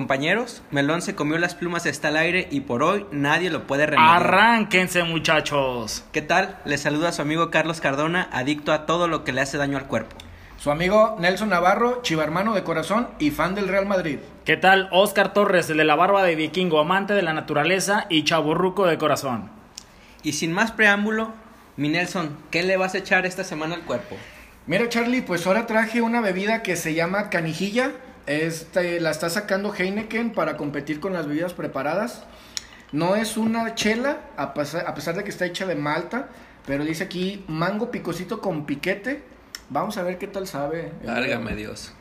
Compañeros, Melón se comió las plumas está al aire y por hoy nadie lo puede remediar. Arránquense, muchachos. ¿Qué tal? Les saluda a su amigo Carlos Cardona, adicto a todo lo que le hace daño al cuerpo. Su amigo Nelson Navarro, chivarmano de corazón y fan del Real Madrid. ¿Qué tal? Oscar Torres, el de la barba de vikingo, amante de la naturaleza y chaburruco de corazón. Y sin más preámbulo, mi Nelson, ¿qué le vas a echar esta semana al cuerpo? Mira Charlie, pues ahora traje una bebida que se llama canijilla. Este, la está sacando Heineken para competir con las bebidas preparadas. No es una chela, a pesar, a pesar de que está hecha de malta, pero dice aquí mango picosito con piquete. Vamos a ver qué tal sabe. Válgame Dios.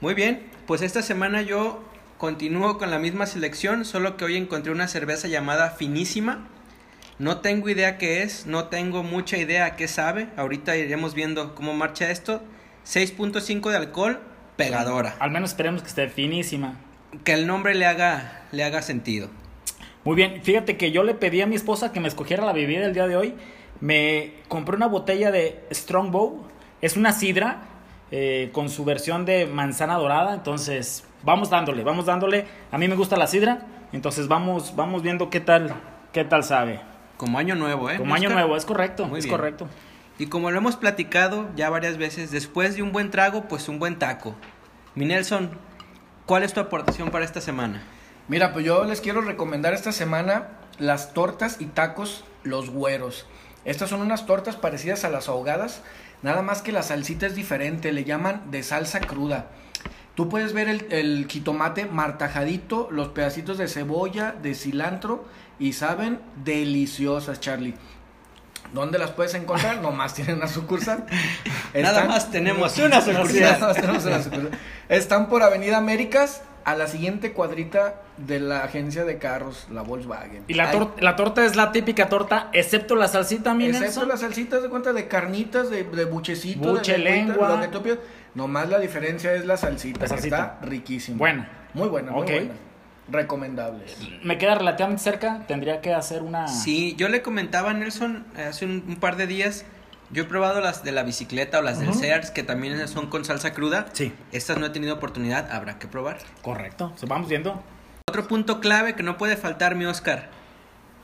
Muy bien, pues esta semana yo continúo con la misma selección, solo que hoy encontré una cerveza llamada Finísima. No tengo idea qué es, no tengo mucha idea qué sabe. Ahorita iremos viendo cómo marcha esto. 6.5 de alcohol, pegadora. Al menos esperemos que esté finísima. Que el nombre le haga, le haga sentido. Muy bien, fíjate que yo le pedí a mi esposa que me escogiera la bebida el día de hoy. Me compré una botella de Strongbow. Es una sidra eh, con su versión de manzana dorada. Entonces, vamos dándole, vamos dándole. A mí me gusta la sidra. Entonces, vamos, vamos viendo qué tal, qué tal sabe. Como año nuevo, ¿eh? Como año nuevo, es correcto, Muy es bien. correcto. Y como lo hemos platicado ya varias veces, después de un buen trago, pues un buen taco. Mi Nelson, ¿cuál es tu aportación para esta semana? Mira, pues yo les quiero recomendar esta semana las tortas y tacos Los Güeros. Estas son unas tortas parecidas a las ahogadas, nada más que la salsita es diferente, le llaman de salsa cruda. Tú puedes ver el, el jitomate martajadito, los pedacitos de cebolla, de cilantro y saben deliciosas, Charlie. ¿Dónde las puedes encontrar? Nomás tienen una sucursal. Nada más tenemos una Sí, sucursal. nada más tenemos una sucursal. Están por Avenida Américas, a la siguiente cuadrita de la agencia de carros, la Volkswagen. Y la, tor- la torta es la típica torta, excepto la salsita, mi Excepto Nelson. las salsitas de cuenta de carnitas, de, de buchecito, Buche, de lengua. lo que tú pidas. Nomás la diferencia es la salsita, La que salsita. está riquísima. Buena. Muy buena, muy buena. Recomendable. Me queda relativamente cerca, tendría que hacer una... Sí, yo le comentaba a Nelson hace un, un par de días, yo he probado las de la bicicleta o las del Ujú. Sears, que también son con salsa cruda. Sí. Estas no he tenido oportunidad, habrá que probar. Correcto, vamos viendo. Otro punto clave que no puede faltar, mi Oscar.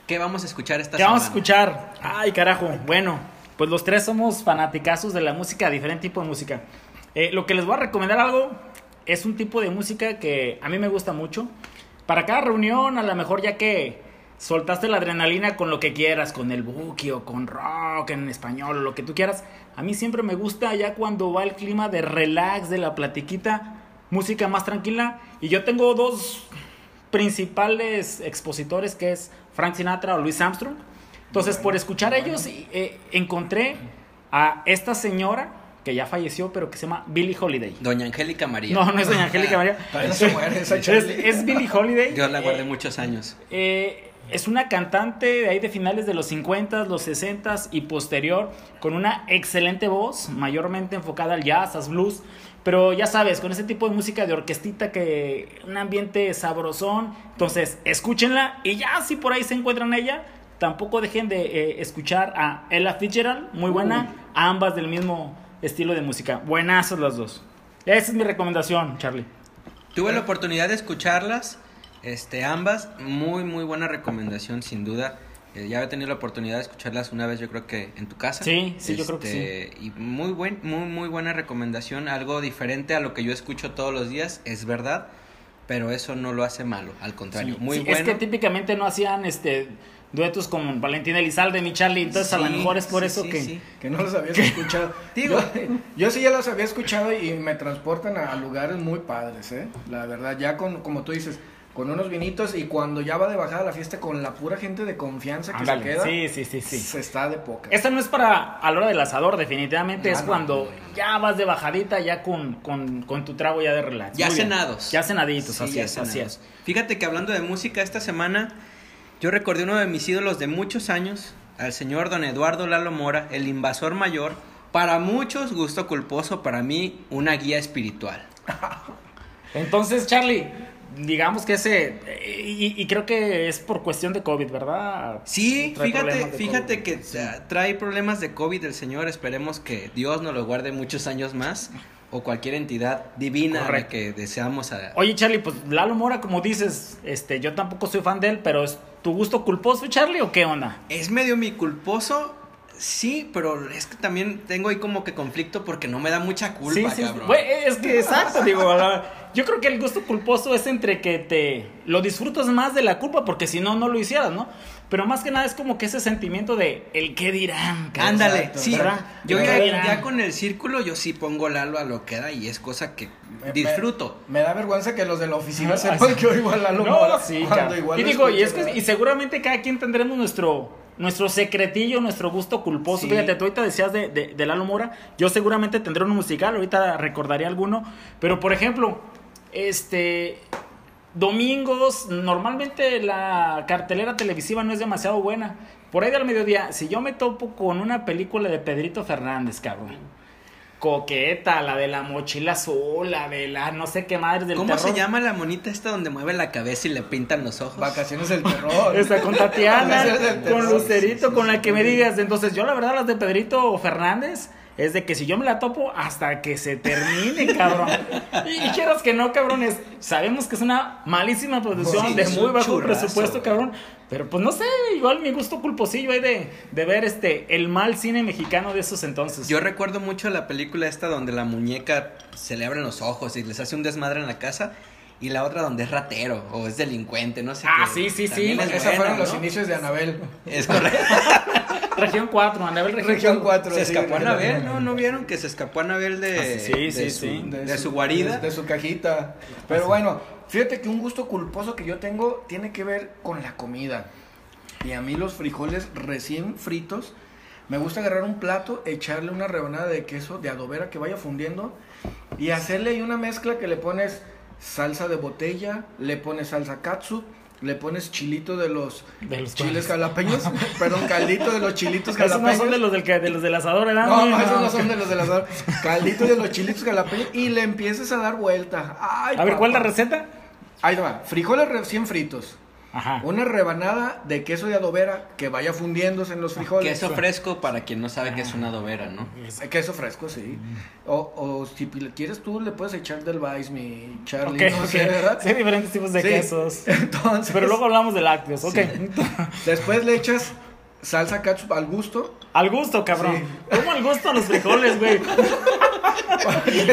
¿Qué vamos a escuchar esta ¿Qué semana? vamos a escuchar? Ay, carajo. Bueno, pues los tres somos fanaticazos de la música, diferente tipo de música. Eh, lo que les voy a recomendar algo es un tipo de música que a mí me gusta mucho. Para cada reunión, a lo mejor ya que soltaste la adrenalina con lo que quieras, con el buki o con rock en español lo que tú quieras. A mí siempre me gusta ya cuando va el clima de relax, de la platiquita, música más tranquila. Y yo tengo dos principales expositores que es Frank Sinatra o Louis Armstrong. Entonces, por escuchar a ellos, eh, encontré a esta señora que ya falleció, pero que se llama Billie Holiday. Doña Angélica María. No, no es Doña Angélica María. Todavía no se muere esa Es, es Billie Holiday. Dios la guarde Eh, muchos años. eh, es una cantante de ahí de finales de los 50, los 60 y posterior, con una excelente voz, mayormente enfocada al jazz, al blues. Pero ya sabes, con ese tipo de música de orquestita que un ambiente sabrosón. Entonces, escúchenla y ya si por ahí se encuentran ella, tampoco dejen de eh, escuchar a Ella Fitzgerald, muy buena, ambas del mismo estilo de música. Buenazas las dos. Esa es mi recomendación, Charlie. Tuve la oportunidad de escucharlas, este, ambas, muy, muy buena recomendación, sin duda. Eh, ya he tenido la oportunidad de escucharlas una vez, yo creo que en tu casa. Sí, sí, yo creo que Este, Y muy, buen, muy, muy buena recomendación, algo diferente a lo que yo escucho todos los días, es verdad, pero eso no lo hace malo, al contrario, Sí, muy sí, bueno. Es que típicamente no hacían este duetos con Valentín Elizalde, mi Charlie, entonces a lo Sí, mejor es por sí, eso sí, que... sí. Que no los habías escuchado. Digo. yo, yo sí ya los había escuchado y me transportan a, lugares muy padres, ¿eh? La verdad, ya con, como tú dices, con unos vinitos y cuando ya va de bajada la fiesta con la pura gente de confianza que Ándale, se queda. Sí, sí, sí, sí. Se está de poca. Esta no es para a la hora del asador, definitivamente No, es no, cuando no. ya vas de bajadita, ya con, con, con tu trago ya de relax. Ya Muy bien. cenados. Ya cenaditos, Sí, así ya es, así es. Fíjate que hablando de música, esta semana yo recordé uno de mis ídolos de muchos años, al señor don Eduardo Lalo Mora, el invasor mayor. Para muchos, gusto culposo, para mí, una guía espiritual. Entonces, Charlie, digamos que ese... Y, y creo que es por cuestión de COVID, ¿verdad? Sí, Trae fíjate, fíjate COVID. que trae problemas de COVID el señor, esperemos que Dios nos lo guarde muchos años más. O cualquier entidad divina a la Correcto. que deseamos a... Oye, Charlie, pues Lalo Mora, como dices, este, yo tampoco soy fan de él, pero ¿es tu gusto culposo, Charlie, o qué onda? Es medio mi culposo, sí, pero es que también tengo ahí como que conflicto porque no me da mucha culpa, cabrón. Güey, es que exacto, digo, yo creo que el gusto culposo es entre que te lo disfrutas más de la culpa, porque si no, no lo hicieras, ¿no? Pero más que nada es como que ese sentimiento de el qué dirán. cabrón. Ándale, Exacto, sí. ¿verdad? Yo ya, dirán. ya con el círculo, yo sí pongo Lalo a lo que da y es cosa que Me- disfruto. Me, me da vergüenza que los de la oficina Ah, sepan que oigo a Lalo No, Mora sí, igual Y lo digo, y es que y seguramente cada quien tendremos nuestro nuestro secretillo, nuestro gusto culposo. Sí. Fíjate, tú ahorita decías de, de, de Lalo Mora, yo seguramente tendré uno musical, ahorita recordaré alguno, pero por ejemplo, este domingos, normalmente la cartelera televisiva no es demasiado buena. Por ahí del mediodía, si yo me topo con una película de Pedrito Fernández, cabrón. Coqueta, la de la mochila azul, la de la no sé qué madre del ¿Cómo terror. se llama la monita esta donde mueve la cabeza y le pintan los ojos? Vacaciones del terror. Esta con Tatiana, con. Lucerito, con la que me digas. Entonces, yo la verdad, las de Pedrito Fernández, es de que si yo me la topo hasta que se termine, cabrón. Y, quieras que no, cabrones, sabemos que es una malísima producción Sí, de muy bajo churrazo, presupuesto, cabrón. Pero pues no sé, igual mi gusto culposillo hay de, de ver este el mal cine mexicano de esos entonces. Yo recuerdo mucho la película esta donde la muñeca se le abren los ojos y les hace un desmadre en la casa. Y la otra donde es ratero o es delincuente, no sé Ah, qué. sí, sí, También sí. es Esos buena, fueron los inicios de Anabel. Es correcto. Región 4, Anabel Región, Región 4. Se sí, escapó Anabel, ¿no? ¿No vieron que se escapó Anabel de, Ah, sí, de sí, su, sí. de su guarida? De, de su cajita. Pero bueno, fíjate que un gusto culposo que yo tengo tiene que ver con la comida. Y a mí los frijoles recién fritos, me gusta agarrar un plato, echarle una rebanada de queso de adobera que vaya fundiendo y hacerle ahí una mezcla que le pones salsa de botella, le pones salsa katsu, le pones chilito de los, De los chiles jalapeños, perdón, caldito de los chilitos Esos jalapeños. no son de los del, que- de los del asador, ¿verdad? No, no, esos no son de los de las Caldito de los chilitos jalapeños y le empieces a dar vuelta. Ay, A ver, ¿cuál es la papá. receta? Ahí va. Frijoles recién fritos. Ajá. Una rebanada de queso de adobera que vaya fundiéndose en los frijoles. Queso fresco para quien no sabe que es una adobera, ¿no? Eh, Queso fresco, sí. O, o si quieres tú, le puedes echar del Vice, mi Charlie. Ok, no ok. sé, ¿verdad? Sí, hay diferentes tipos de Sí. quesos. Entonces, Pero luego hablamos de lácteos, ok. después le echas salsa ketchup al gusto. Al gusto, cabrón. Sí. ¿Cómo al gusto a los frijoles, güey?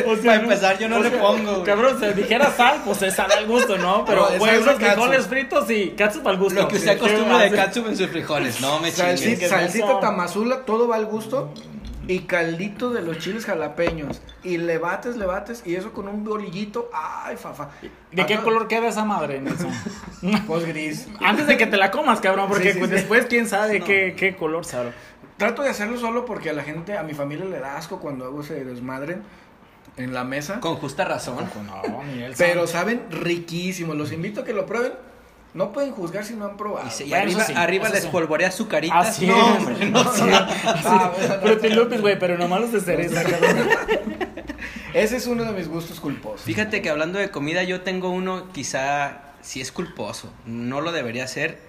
O sea, Para empezar, yo no o le sea, pongo, güey. Cabrón, si dijera sal, pues es sal al gusto, ¿no? Pero, No, es güey, salsa unos frijoles catsup. fritos y catsup al gusto. Lo que usted acostumbra de sí. katsup en sus frijoles, no me Salsita, chingues. ¿qué es salsita tamazula, todo va al gusto. Y caldito de los chiles jalapeños. Y le bates, le bates. Y eso con un bolillito. Ay, fafa. ¿De qué Acá- color queda esa madre, Nelson? Pues gris. Antes de que te la comas, cabrón, porque Sí, sí, pues, sí. después quién sabe No. qué, qué color sabe. Trato de hacerlo solo porque a la gente, a mi familia le da asco cuando hago ese desmadre en la mesa. Con justa razón. No, Pero saben riquísimo. Los invito a que lo prueben. No pueden juzgar si no han probado. Y, se- y Bueno, arriba, sí, arriba les sí. polvorea su carita. Así no, es. hombre, no, sí. Ah, bueno, no. Fruity Loops, güey, pero nomás los de cereza. Ese es uno de mis gustos culposos. Fíjate que hablando de comida, yo tengo uno quizá si es culposo. No lo debería hacer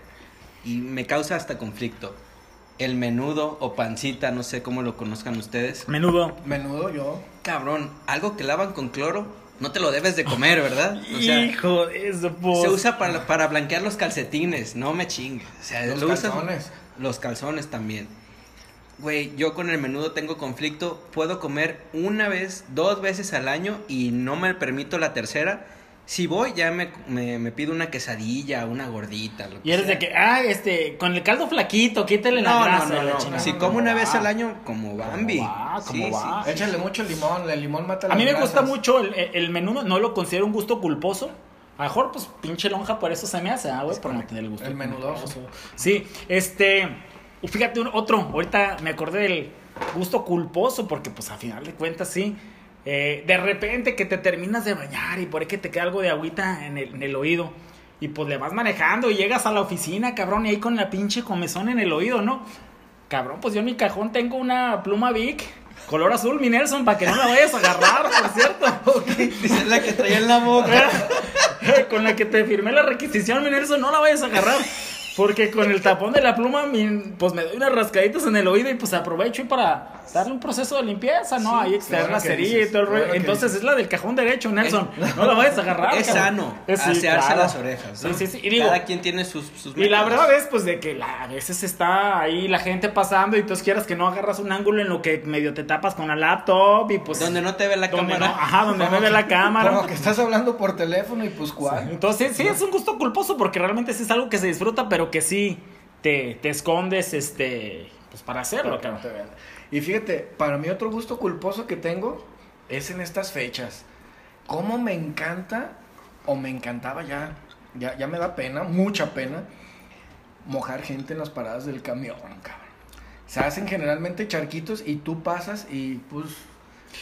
y me causa hasta conflicto. El menudo o pancita, no sé cómo lo conozcan ustedes. Menudo. Menudo yo. Cabrón, algo que lavan con cloro, no te lo debes de comer, ¿verdad? O sea, Hijo de eso, pues. se usa para, para blanquear los calcetines, no me chingues. O sea, Los lo usas- calzones. los calzones también. Güey, yo con el menudo tengo conflicto. Puedo comer una vez, dos veces al año y no me permito la tercera. Si voy, ya me, me, me pido una quesadilla, una gordita. Lo Y eres sea. de que, ah, este, con el caldo flaquito, quítale la grasa. no, no, la no. chingada. Si como una va. vez al año, como Bambi. va? ¿Cómo Sí, va? sí. Échale mucho limón. El limón mata A las mí me gusta mucho el, el menudo, no lo considero un gusto culposo. A lo mejor, pues, pinche lonja, por eso se me hace, ah, güey, por no tener el gusto. El menudoso. culposo. Sí, este, fíjate, un- otro, ahorita me acordé del gusto culposo, porque, pues, a final de cuentas, sí. Eh, de repente que te terminas de bañar y por ahí que te queda algo de agüita en el, en el oído. Y pues le vas manejando y llegas a la oficina, cabrón, y ahí con la pinche comezón en el oído, ¿no? Cabrón, pues yo en mi cajón tengo una pluma Vic, color azul, mi Nelson, para que no la vayas a agarrar, por cierto. Dice la que traía en la boca. con la que te firmé la requisición, mi Nelson, no la vayas a agarrar. Porque con el tapón de la pluma, pues me doy unas rascaditas en el oído y pues aprovecho y para darle un proceso de limpieza, ¿no? Ahí la que cerilla y todo el rollo. Entonces es la del cajón derecho, Nelson. No la vayas a agarrar. Es cabrón. sano Es- sí, asearse claro. las orejas. ¿no? Sí, sí, sí. Y digo, Cada quien tiene sus, sus y la verdad es pues de que la- a veces está ahí la gente pasando y tú quieras que no agarras un ángulo en lo que medio te tapas con la laptop y pues... Donde no te ve la cámara. no- ajá, donde me ve la cámara. Como que estás hablando por teléfono y pues cuál. Entonces, sí, es un gusto culposo porque realmente sí es algo que se disfruta, pero que sí te, te escondes, este, pues para hacerlo, vean. Y fíjate, para mí otro gusto culposo que tengo es en estas fechas. Cómo me encanta, o me encantaba ya, ya, ya me da pena, mucha pena, mojar gente en las paradas del camión, cabrón. Se hacen generalmente charquitos y tú pasas y pues...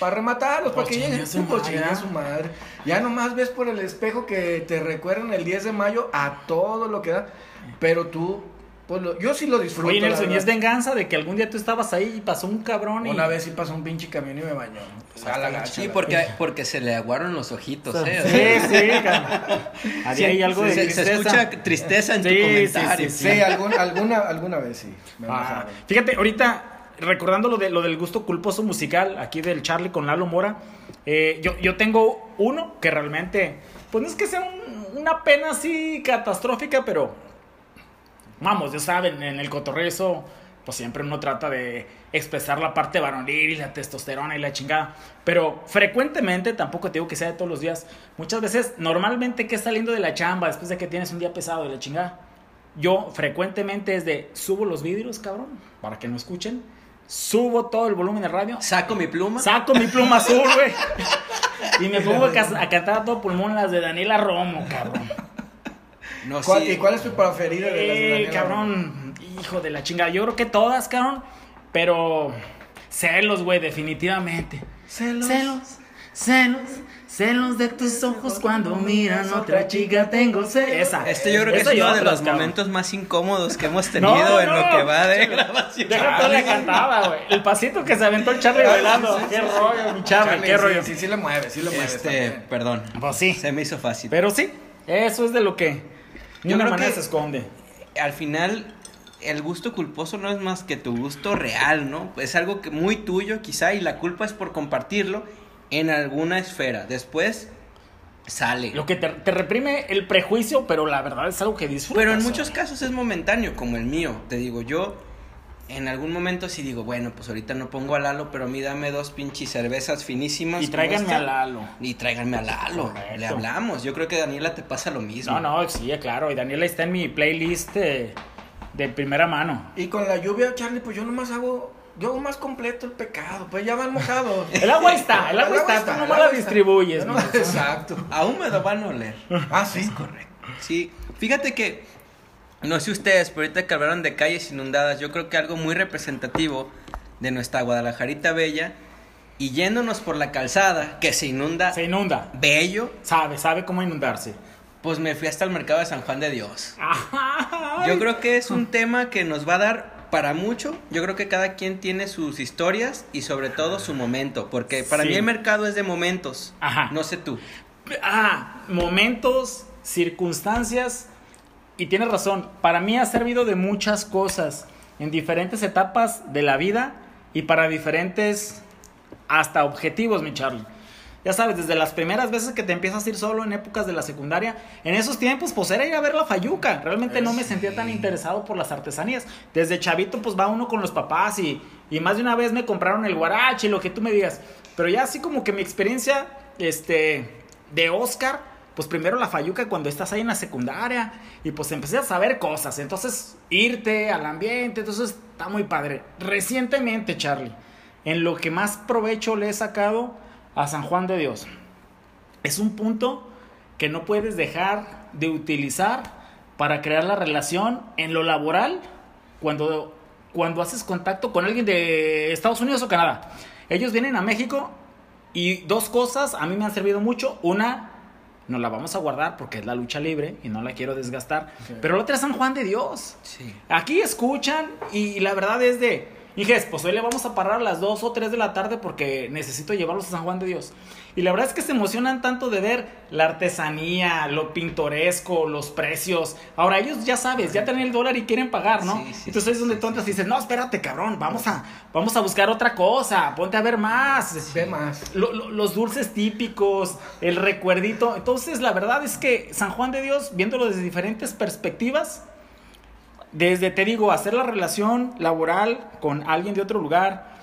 Para rematarlos, para que lleguen su su madre. Ya nomás ves por el espejo que te recuerdan el 10 de mayo a todo lo que da. Pero tú, pues lo- yo sí lo disfruto. Oye, Nelson, ¿y es venganza de que algún día tú estabas ahí y pasó un cabrón y... Una vez sí pasó un pinche camión y me bañó. Pues, a la gacha, Sí, la porque, porque se le aguaron los ojitos, Sí, ¿eh? sí, cabrón. Ahí hay algo de se, escucha tristeza en Sí, tu sí, comentario. sí, Sí, algún- alguna, alguna vez sí. me Ah, fíjate, ahorita recordando lo, de, lo del gusto culposo musical aquí del Charlie con Lalo Mora, eh, yo, yo tengo uno que realmente, pues no es que sea un- una pena así catastrófica, pero vamos, ya saben, en el cotorrezo, pues siempre uno trata de expresar la parte varonil y la testosterona y la chingada, pero frecuentemente, tampoco te digo que sea de todos los días, muchas veces, normalmente que saliendo de la chamba, después de que tienes un día pesado de la chingada, yo frecuentemente es de subo los vidrios, cabrón, para que no escuchen. Subo todo el volumen de radio. Saco mi pluma. Saco mi pluma azul, güey. Y me pongo a, ca- a cantar a todo pulmón las de Daniela Romo, cabrón. No, ¿Cuál- sí. ¿Y cuál es tu preferida de las de Eh, Daniela cabrón. Hijo de la chingada. Yo creo que todas, cabrón. Pero celos, güey, definitivamente. Celos. Celos, celos, celos de tus ojos cuando miran otra chica. Tengo celos. Esa. Este yo creo que es uno de los cabrón. momentos más incómodos que hemos No, tenido en lo que va de grabación. Déjate la cantada, güey. El pasito que se aventó el Charlie bailando. Qué rollo, mi Charlie, qué sí, rollo. Sí, sí, le mueve, sí le mueve. Este, perdón. Pues sí. Se me hizo fácil. Pero sí, eso es de lo que de Yo una creo manera que- se esconde. al final el gusto culposo no es más que tu gusto real, ¿no? Es algo que muy tuyo quizá y la culpa es por compartirlo en alguna esfera. Después sale. Lo que te, te reprime el prejuicio, pero la verdad es algo que disfrutas. Pero en muchos casos es momentáneo, como el mío. Te digo, yo en algún momento sí digo, bueno, pues ahorita no pongo a Lalo, pero a mí dame dos pinches cervezas finísimas. Y tráiganme esta. a Lalo. Y tráiganme a Lalo. Correcto. Le hablamos. Yo creo que Daniela te pasa lo mismo. No, no, sí, claro. Y Daniela está en mi playlist eh, de primera mano. Y con la lluvia, Charlie, pues yo nomás hago. Yo hago más completo el pecado, pues ya van mojados. El agua está, el agua está, tú nomás la está. distribuyes, no- mi Exacto. A húmedo van a oler. Ah, sí. Sí, fíjate que, no sé ustedes, pero ahorita que hablaron de calles inundadas, yo creo que algo muy representativo de nuestra Guadalajarita Bella, y yéndonos por la calzada, que se inunda Se inunda. bello, Sabe, sabe cómo inundarse. pues me fui hasta el mercado de San Juan de Dios. Ay. Yo creo que es un tema que nos va a dar para mucho. Yo creo que cada quien tiene sus historias y sobre todo su momento, porque para Sí. mí el mercado es de momentos. Ajá. No sé tú. Ah, momentos, circunstancias. Y tienes razón, para mí ha servido de muchas cosas en diferentes etapas de la vida y para diferentes hasta objetivos, mi Charlie. Ya sabes, desde las primeras veces que te empiezas a ir solo en épocas de la secundaria, en esos tiempos pues era ir a ver la fayuca. Realmente no me sentía tan interesado por las artesanías. Desde chavito pues va uno con los papás y, y más de una vez me compraron el guarache, lo que tú me digas. Pero ya así como que mi experiencia este, de Oscar, pues primero la fayuca cuando estás ahí en la secundaria y pues empecé a saber cosas. Entonces irte al ambiente, entonces está muy padre. Recientemente, Charlie, en lo que más provecho le he sacado a San Juan de Dios. Es un punto que no puedes dejar de utilizar para crear la relación en lo laboral cuando, cuando haces contacto con alguien de Estados Unidos o Canadá. Ellos vienen a México y dos cosas a mí me han servido mucho. Una, nos la vamos a guardar porque es la lucha libre y no la quiero desgastar. Pero la otra es San Juan de Dios. Sí. Aquí escuchan y la verdad es de Dije, pues hoy le vamos a parar a las 2 o 3 de la tarde porque necesito llevarlos a San Juan de Dios. Y la verdad es que se emocionan tanto de ver la artesanía, lo pintoresco, los precios. Ahora ellos ya sabes, ya tienen el dólar y quieren pagar, ¿no? Sí, sí, Entonces es donde y dices, no, espérate, cabrón, vamos a, vamos a buscar otra cosa, ponte a ver más. Ve más. Lo- lo- los dulces típicos, el recuerdito. Entonces, la verdad es que San Juan de Dios, viéndolo desde diferentes perspectivas, desde, te digo, hacer la relación laboral con alguien de otro lugar,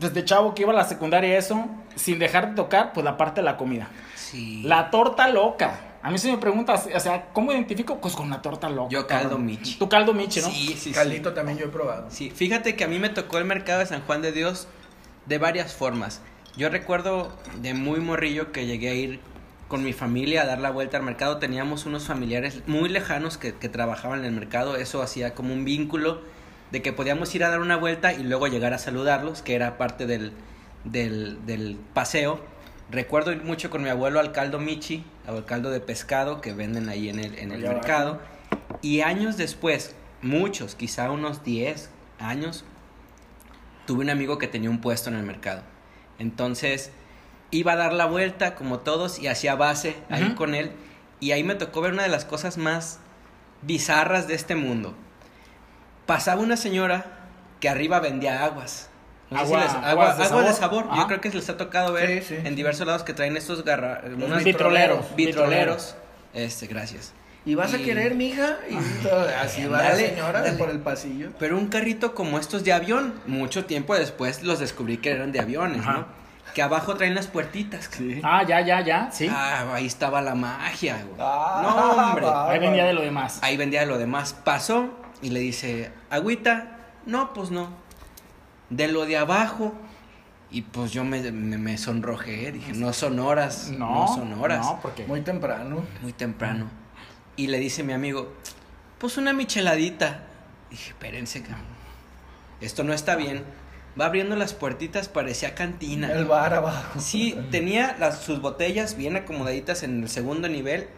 desde chavo que iba a la secundaria eso, sin dejar de tocar, pues la parte de la comida. Sí. La torta loca. A mí se me pregunta, o sea, ¿cómo identifico? Pues con la torta loca. Yo caldo Michi. Tu caldo Michi, ¿no? Sí, sí, sí. Caldito también yo he probado. Sí, fíjate que a mí me tocó el mercado de San Juan de Dios de varias formas. Yo recuerdo de muy morrillo que llegué a ir con mi familia a dar la vuelta al mercado. Teníamos unos familiares muy lejanos que, que trabajaban en el mercado. Eso hacía como un vínculo de que podíamos ir a dar una vuelta y luego llegar a saludarlos, que era parte del, del, del paseo. Recuerdo ir mucho con mi abuelo al caldo Michi, al caldo de pescado que venden ahí en el, en el mercado. Y años después, muchos, quizá unos 10 años, tuve un amigo que tenía un puesto en el mercado. Entonces, iba a dar la vuelta como todos y hacía base ahí con él. Y ahí me tocó ver una de las cosas más bizarras de este mundo. Pasaba una señora que arriba vendía aguas. No sé si Agua- les- agua, aguas de agua de sabor. sabor. Yo creo que les ha tocado ver Sí, sí, en sí. diversos lados que traen estos garra unos vitroleros. vitroleros. Este, gracias. ¿Y vas a Y- querer, mija? Y todo, así va la Dale, señora dale. por el pasillo. Pero un carrito como estos de avión, mucho tiempo después los descubrí que eran de aviones, Ajá. ¿no? Que abajo traen las puertitas. cabrón. Ah, ya, ya, ya, sí. Ah, ahí estaba la magia, güey. Ah, no, hombre. Ahí vendía de lo demás. Ahí vendía lo demás. Pasó y le dice, agüita. No, pues no. De lo de abajo. Y pues yo me, me, me sonrojé. Dije, no son horas. No, No, son horas. No, porque. Muy temprano. Muy temprano. Y le dice mi amigo, pues una micheladita. Dije, espérense, cabrón. Esto no está bien. Va abriendo las puertitas, parecía cantina. El bar abajo. Sí, tenía las, sus botellas bien acomodaditas en el segundo nivel.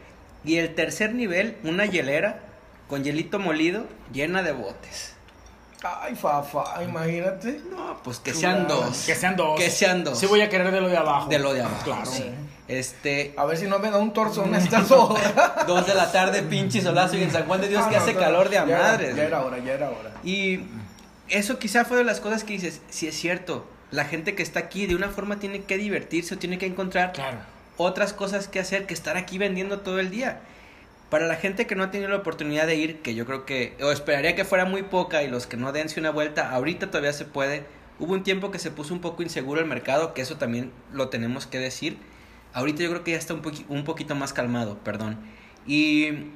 Y el tercer nivel, una hielera con hielito molido llena de botes. Ay, fafa, imagínate. No, pues que sean dos. Que sean dos. Que sean dos. Sí, voy a querer de lo de abajo. De lo de abajo. Claro. sí. Este, A ver si no me da un torzón a estas horas. dos de la tarde, pinche solazo y en San Juan de Dios Ah, que no, hace no, calor de a ya era- madres. Ya era hora, ya era hora. Y eso quizá fue de las cosas que dices, si es cierto, la gente que está aquí de una forma tiene que divertirse o tiene que encontrar Claro. otras cosas que hacer que estar aquí vendiendo todo el día. Para la gente que no ha tenido la oportunidad de ir, que yo creo que, o esperaría que fuera muy poca y los que no dense una vuelta, ahorita todavía se puede. Hubo un tiempo que se puso un poco inseguro el mercado, que eso también lo tenemos que decir. Ahorita yo creo que ya está un, poqui- un poquito más calmado, perdón. Y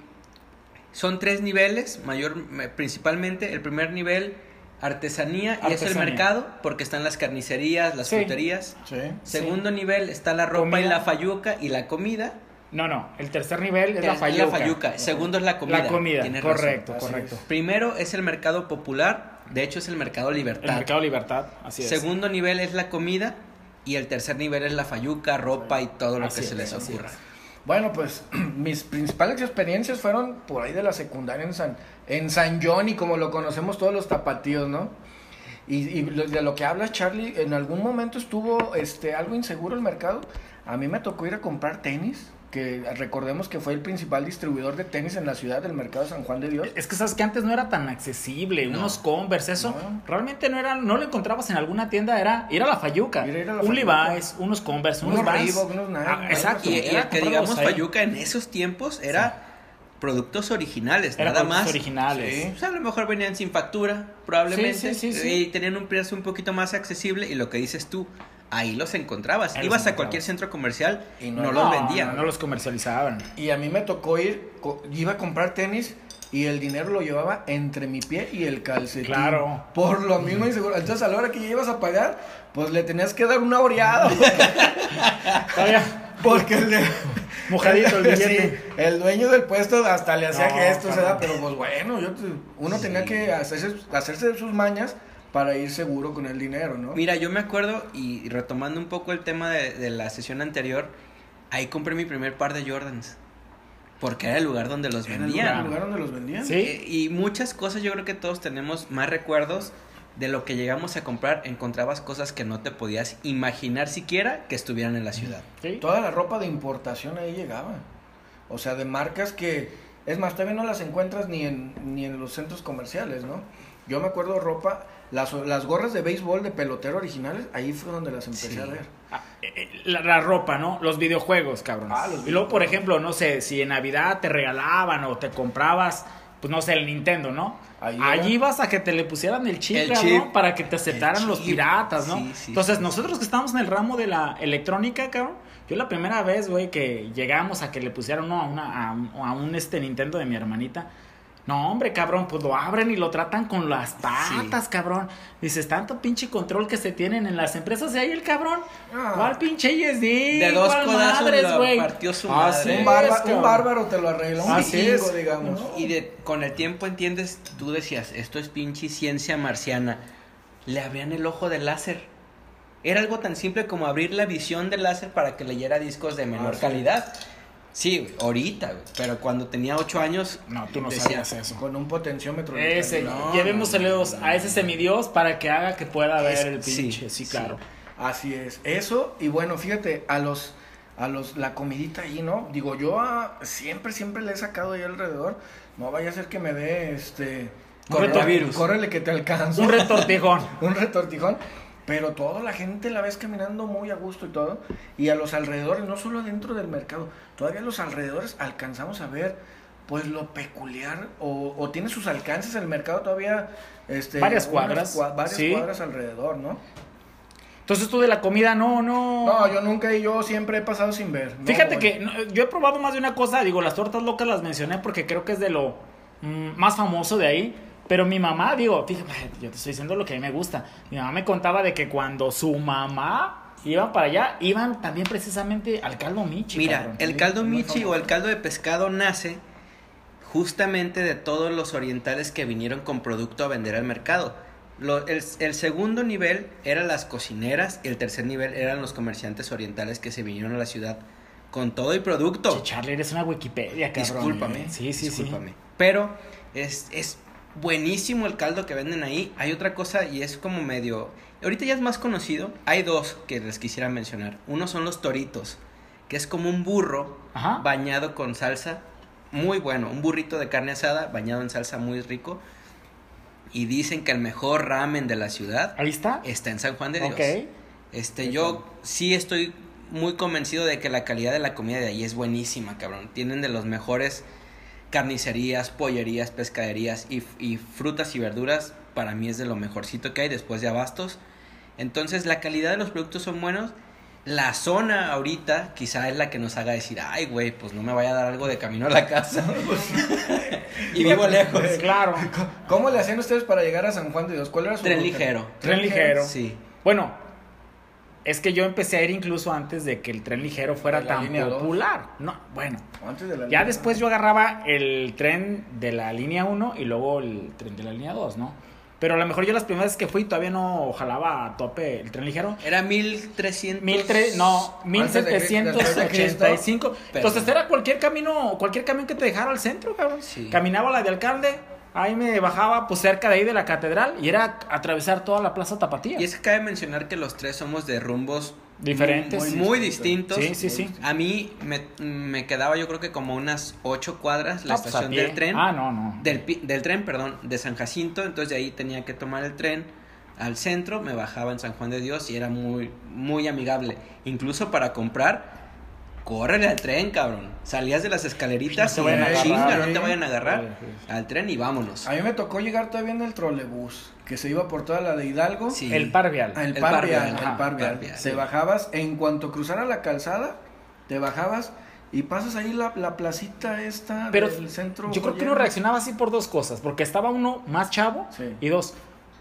son tres niveles, mayor, me- principalmente el primer nivel, artesanía, y es el mercado, porque están las carnicerías, las Sí. fruterías. Sí. Segundo nivel está la ropa y la fayuca y la comida. No, no. El tercer nivel es la fayuca. Segundo es la comida. La comida. Tienes Correcto, razón. Correcto. es. Primero es el mercado popular. De hecho, es el mercado libertad. El mercado libertad. Así es. Segundo nivel es la comida. Y el tercer nivel es la fayuca, ropa y todo lo Así que se es, les ocurra. es. Bueno, pues mis principales experiencias fueron por ahí de la secundaria en San, en San Johnny, como lo conocemos todos los tapatíos, ¿no? Y, y lo- de lo que hablas, Charlie, en algún momento estuvo este, algo inseguro el mercado. A mí me tocó ir a comprar tenis, que recordemos que fue el principal distribuidor de tenis en la ciudad del mercado de San Juan de Dios. Es que sabes que antes no era tan accesible, No. unos Converse, eso No. realmente no era, no lo encontrabas en alguna tienda, era ir a la Fayuca, Ir a ir a la un Fayuca. Levi's, unos Converse, unos, Unos. Reebok, unos Nike, Ah, exacto. Y, y era el que digamos ahí. fayuca en esos tiempos era productos originales, Era nada productos más. originales. Sí. O sea, a lo mejor venían sin factura, probablemente. Sí, sí, sí, sí. Y tenían un precio un poquito más accesible. Y lo que dices tú, ahí los encontrabas. Ahí los Ibas a cualquier centro comercial Y no- los vendían. No, no los comercializaban. Y a mí me tocó ir, co- iba a comprar tenis y el dinero lo llevaba entre mi pie y el calcetín. Claro. Por lo mismo inseguro. Entonces a la hora que ya ibas a pagar, pues le tenías que dar una oreada. Todavía Porque el de- mojadito el billete. Sí, el dueño del puesto hasta le hacía No, gestos. ¿verdad? pero pues bueno, yo uno tenía que hacerse, hacerse de sus mañas para ir seguro con el dinero, ¿no? Mira, yo me acuerdo, y retomando un poco el tema de, de la sesión anterior, ahí compré mi primer par de Jordans. Porque era el lugar donde los ¿En el vendían. lugar, lugar donde los vendían? Sí. Eh, y muchas cosas yo creo que todos tenemos más recuerdos de lo que llegamos a comprar, encontrabas cosas que no te podías imaginar siquiera que estuvieran en la ciudad. ¿Sí? Toda la ropa de importación ahí llegaba. O sea, de marcas que, es más, todavía no las encuentras ni en, ni en los centros comerciales, ¿no? Yo me acuerdo ropa, las, las gorras de béisbol de pelotero originales, ahí fue donde las empecé Sí. a ver. Ah, eh, eh, La, la ropa, ¿no? Los videojuegos, cabrón. Ah, y luego, por ejemplo, no sé, si en Navidad te regalaban o te comprabas, pues no sé, el Nintendo, ¿no? Ahí Allí ibas a que te le pusieran el chip, El chip. para que te aceptaran los piratas, ¿no? Sí, sí, Entonces, sí. nosotros que estamos en el ramo de la electrónica, cabrón, yo la primera vez, güey, que llegamos a que le pusieran uno a, una, a, un- a un este Nintendo de mi hermanita. No, hombre, cabrón, pues lo abren y lo tratan con las patas, cabrón. Dices, tanto pinche control que se tienen en las empresas y ahí el cabrón. Ah. ¿Cuál pinche ISD? De dos ¿Cuál codazos güey? partió su Así madre. Un, es, bárbaro te lo arregla, un Así vikingo, es. digamos. Y de, con el tiempo entiendes, tú decías, esto es pinche ciencia marciana. Le abrían el ojo del láser. Era algo tan simple como abrir la visión del láser para que leyera discos de menor Ah, calidad. Sí, güey, ahorita, güey, pero cuando tenía ocho años... No, tú no decía, sabías eso. Con un potenciómetro. de Ese, no, llevémoselos a ese semidios para que haga que pueda ver Es- el sí, pinche. Sí, sí. claro. Así es. Eso, y bueno, fíjate, a los, a los, la comidita ahí, ¿no? Digo, yo a- siempre, siempre le he sacado ahí alrededor. No vaya a ser que me dé este. Un Coronavirus. Córrele que te alcanzo. Un retortijón. un retortijón. Pero toda la gente la ves caminando muy a gusto y todo. Y a los alrededores, no solo dentro del mercado, todavía a los alrededores alcanzamos a ver pues lo peculiar o, o tiene sus alcances el mercado todavía este Varias cuadras, cua- varias sí. cuadras alrededor no Entonces tú de la comida, no, no. no yo nunca y yo siempre he pasado sin ver no Fíjate voy. que no, yo he probado más de una cosa, digo, las tortas locas las mencioné porque creo que es de lo mm, más famoso de ahí. Pero mi mamá, digo, fíjate, yo te estoy diciendo lo que a mí me gusta. Mi mamá me contaba de que cuando su mamá iba para allá, iban también precisamente al caldo michi. Mira, cabrón. el caldo michi o el caldo de pescado nace justamente de todos los orientales que vinieron con producto a vender al mercado. Lo- el, el segundo nivel eran las cocineras y el tercer nivel eran los comerciantes orientales que se vinieron a la ciudad con todo y producto. Che, Charlie, eres una Wikipedia, cabrón. Discúlpame. eh. Sí, sí, discúlpame. Pero es, es buenísimo el caldo que venden ahí. Hay otra cosa y es como medio... Ahorita ya es más conocido. Hay dos que les quisiera mencionar. Uno son los toritos, que es como un burro Ajá. bañado con salsa. Muy bueno. Un burrito de carne asada bañado en salsa muy rico. Y dicen que el mejor ramen de la ciudad Ahí está. está en San Juan de Dios. Ok. Este, yo sí estoy muy convencido de que la calidad de la comida de ahí es buenísima, cabrón. Tienen de los mejores carnicerías, pollerías, pescaderías y, y frutas y verduras. Para mí es de lo mejorcito que hay después de Abastos. Entonces la calidad de los productos son buenos. La zona ahorita quizá es la que nos haga decir, ay, güey, pues no me vaya a dar algo de camino a la casa. y vivo lejos. Claro. ¿Cómo le hacían ustedes para llegar a San Juan de Dios? ¿Cuál era su Tren ruta? ligero. Tren ligero. Sí. Bueno, es que yo empecé a ir incluso antes de que el tren ligero fuera la tan popular. No, bueno. Antes de la Ya después yo agarraba el tren de la línea 1 y luego el tren de la línea 2, ¿no? Pero a lo mejor yo las primeras que fui todavía no jalaba a tope el tren ligero. Era 1300. Mil tres, no, Antes de Cri- después de Cristo. 1785. Entonces era cualquier camino, cualquier camión que te dejara al centro, cabrón. Sí. Caminaba la de alcalde, ahí me bajaba pues cerca de ahí de la catedral y era atravesar toda la plaza Tapatía. Y es que cabe mencionar que los tres somos de rumbos Diferentes. muy, muy distintos. Sí, sí, sí. A mí me, me quedaba yo creo que como unas ocho cuadras la Ah, pues, estación del tren. Ah, no, no. Del, pi- del tren, perdón, de San Jacinto. Entonces de ahí tenía que tomar el tren al centro, me bajaba en San Juan de Dios y era muy, muy amigable. Incluso para comprar, córrele al tren, cabrón. Salías de las escaleritas No y te vayan a en agarrar, chinga, no sí. te vayan a agarrar. Sí, sí. Al tren y vámonos. A mí me tocó llegar todavía en el trolebús, que se iba por toda la de Hidalgo. Sí. El par vial. Ah, El, El par par vial, vial, el ajá, par vial. par vial, Te sí. bajabas, en cuanto cruzara la calzada, te bajabas y pasas ahí la, la placita esta Pero del centro. yo creo que uno reaccionaba así por dos cosas, porque estaba uno más chavo Sí. y dos,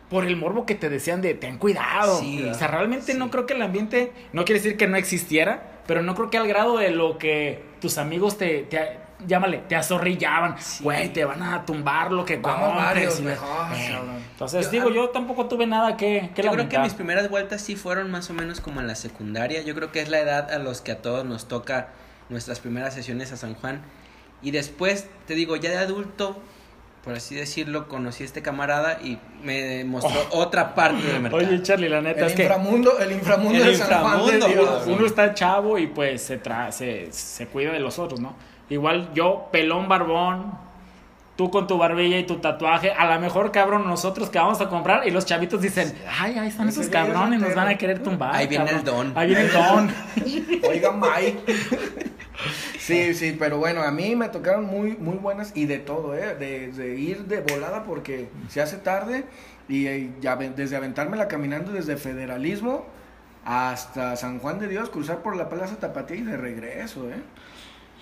por el morbo que te decían de ten cuidado. Sí, o sea, realmente sí. no creo que el ambiente, no quiere decir que no existiera, pero no creo que al grado de lo que tus amigos te, te llámale, te azorrillaban, Sí. güey, te van a tumbar lo que Vamos compres", varios, y- mejor, Eh. Entonces Yo- digo, yo tampoco tuve nada que, que Yo creo que mis primeras vueltas sí fueron más o menos como en la secundaria. Yo creo que es la edad a los que a todos nos toca nuestras primeras sesiones a San Juan. Y después, te digo, ya de adulto, por así decirlo, conocí a este camarada y me mostró otra parte del mercado. Oye, Charlie, la neta El es que inframundo, el inframundo El de San Juan de inframundo, Dios. uno está chavo y pues se, tra se, se cuida de los otros, ¿no? Igual yo, pelón barbón, tú con tu barbilla y tu tatuaje, a lo mejor, cabrón, nosotros que vamos a comprar y los chavitos dicen, ay, ahí están esos cabrones, nos van a querer tumbar. Ahí viene el don. Ahí viene el don. Oiga, Mike. Sí, sí, pero bueno, a mí me tocaron muy, muy buenas y de todo, ¿eh? De, de ir de volada porque se hace tarde y eh, ya desde aventármela caminando desde Federalismo hasta San Juan de Dios, cruzar por la Plaza Tapatía y de regreso, ¿eh?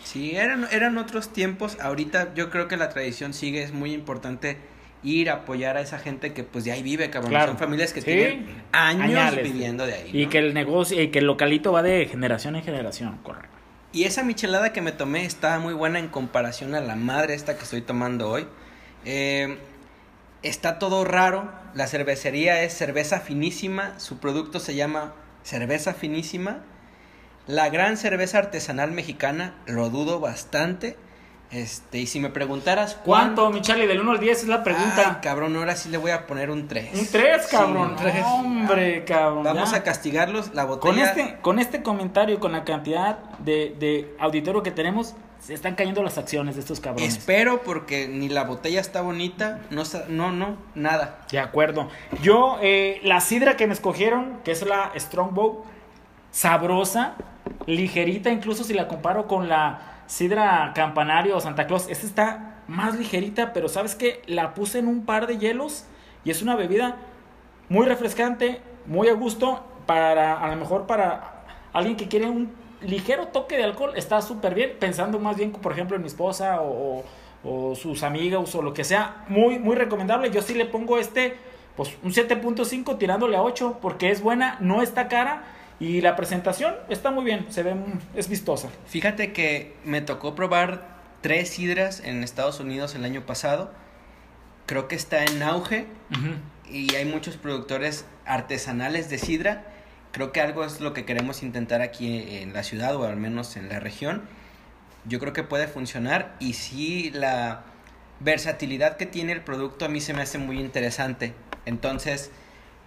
Sí, eran, eran otros tiempos. Ahorita yo creo que la tradición sigue, es muy importante ir a apoyar a esa gente que pues de ahí vive, cabrón. Claro. Son familias que Sí. tienen años Añales. viviendo de ahí. Y ¿no? que el negocio, y que el localito va de generación en generación, correcto. Y esa michelada que me tomé estaba muy buena en comparación a la madre esta que estoy tomando hoy. Eh, está todo raro. La cervecería es cerveza finísima. Su producto se llama cerveza finísima. La gran cerveza artesanal mexicana, lo dudo bastante. Este, y si me preguntaras ¿Cuánto, mi Charlie? Del 1 al 10 es la Ay, pregunta. cabrón, ahora sí le voy a poner un 3. Un 3, cabrón. un tres. Hombre, cabrón. Vamos ya. a castigarlos. La Con botella. este, con este comentario, con la cantidad de, de auditorio que tenemos, se están cayendo las acciones de estos cabrones. Espero porque ni la botella está bonita. No, no, no, nada. De acuerdo. Yo, eh, la sidra que me escogieron, que es la Strongbow, sabrosa, ligerita, incluso si la comparo con la sidra Campanario Santa Claus, esta está más ligerita, pero ¿sabes qué? La puse en un par de hielos y es una bebida muy refrescante, muy a gusto, para, a lo mejor para alguien que quiere un ligero toque de alcohol, está súper bien, pensando más bien, por ejemplo, en mi esposa o, o- o sus amigas o lo que sea, muy, muy recomendable. Yo sí le pongo este, pues un 7.5 tirándole a 8, porque es buena, no está cara y la presentación está muy bien, se ve, es vistosa. Fíjate que me tocó probar tres sidras en Estados Unidos el año pasado. Creo que está en auge y hay muchos productores artesanales de sidra. Creo que algo es lo que queremos intentar aquí en la ciudad o al menos en la región. Yo creo que puede funcionar y sí la versatilidad que tiene el producto a mí se me hace muy interesante. Entonces,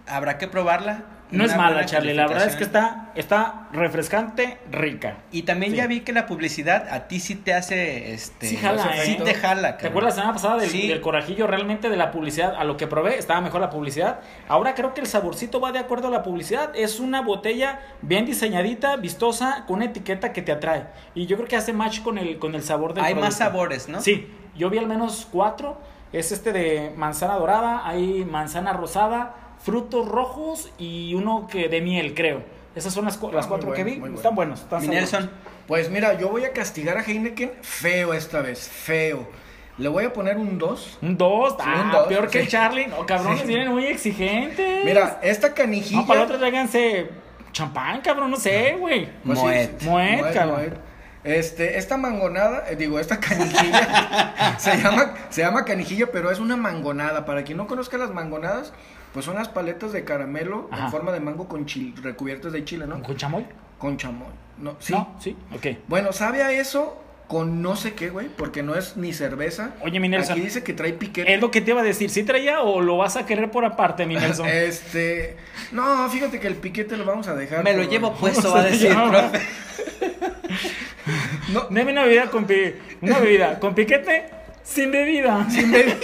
habrá que probarla. No es mala, Charlie, la verdad es que está, está refrescante, rica. Y también Sí. ya vi que la publicidad a ti sí te hace, este... Sí jala, sea, sí ¿eh? te jala, ¿Te cabrón. acuerdas la semana pasada del, Sí. del corajillo realmente de la publicidad? A lo que probé, estaba mejor la publicidad. Ahora creo que el saborcito va de acuerdo a la publicidad. Es una botella bien diseñadita, vistosa, con una etiqueta que te atrae. Y yo creo que hace match con el, con el sabor del Hay más producto. sabores, ¿no? Sí, yo vi al menos cuatro. Es este de manzana dorada, hay manzana rosada, frutos rojos y uno que de miel, creo. Esas son las, cu- las Ah, cuatro que vi. bueno. Están buenos. Están. Nelson, Pues mira, yo voy a castigar a Heineken feo esta vez, feo. Le voy a poner un 2. Un 2, Sí, ah, peor que sí. Charlie. No, cabrones, Sí. vienen muy exigentes. Mira, esta canijilla. No, para la otra tráiganse champán, cabrón, no sé, güey. Pues Moet. sí, Moet, Moet, cabrón. Moet. Este, esta mangonada, eh, digo, esta canijilla se llama, se llama canijilla, pero es una mangonada. Para quien no conozca las mangonadas, pues son las paletas de caramelo Ajá. en forma de mango con chile, recubiertas de chile, ¿no? ¿Con chamoy? Con chamoy. No, sí. ¿No? Sí, ok. Bueno, sabe a eso con no sé qué, güey, porque no es ni cerveza. Oye, mi Nelson. Aquí dice que trae piquete. Es lo que te iba a decir. ¿Sí traía o lo vas a querer por aparte, mi Nelson? Este, no, fíjate que el piquete lo vamos a dejar. me lo por- llevo puesto, va a decir, No. profe. No, Deme una bebida con pi- una bebida con piquete sin bebida. sin bebida.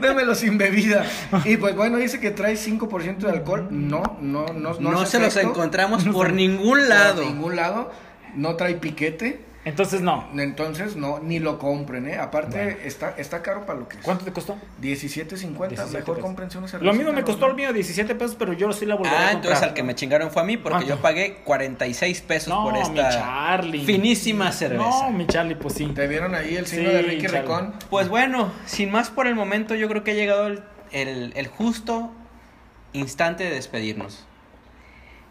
Démelo sin bebida. Y pues bueno, dice que trae 5% de alcohol. No, no, no. No, No, se los encontramos por ningún lado. Por ningún lado. No trae piquete. Entonces no. Entonces, no, ni lo compren, ¿eh? Aparte, Bueno. está, está caro para lo que es. ¿Cuánto te costó? 17.50. 17 Mejor cómprense una cerveza. Lo mismo me costó el mío, 17 pesos, pero yo sí la volví a Ah, comprar. entonces al que me chingaron fue a mí porque ¿Cuánto? yo pagué 46 pesos No, por mi esta Charlie. finísima cerveza. No, mi Charlie, pues sí. Te vieron ahí el signo Sí, de Ricky. Recón. Pues bueno, sin más por el momento, yo creo que ha llegado el, el- el justo instante de despedirnos.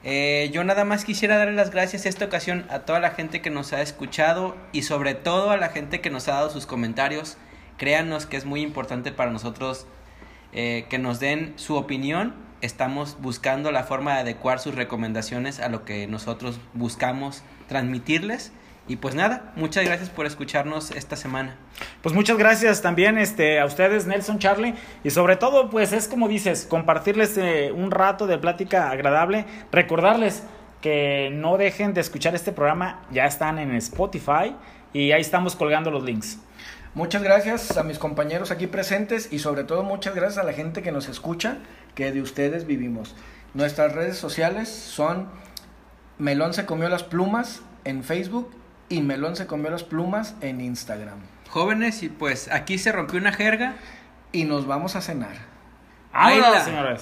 Eh, yo nada más quisiera darle las gracias esta ocasión a toda la gente que nos ha escuchado y sobre todo a la gente que nos ha dado sus comentarios. Créanos que es muy importante para nosotros eh, que nos den su opinión. Estamos buscando la forma de adecuar sus recomendaciones a lo que nosotros buscamos transmitirles Y pues nada, muchas gracias por escucharnos esta semana. Pues muchas gracias también este, a ustedes, Nelson, Charlie. Y sobre todo, pues es como dices, compartirles eh, un rato de plática agradable. Recordarles que no dejen de escuchar este programa. Ya están en Spotify y ahí estamos colgando los links. Muchas gracias a mis compañeros aquí presentes y sobre todo muchas gracias a la gente que nos escucha, que de ustedes vivimos. Nuestras redes sociales son Melón se comió las plumas en Facebook y Melón se comió las plumas en Instagram. Jóvenes, y pues aquí se rompió una jerga. Y nos vamos a cenar. ¡Ahora!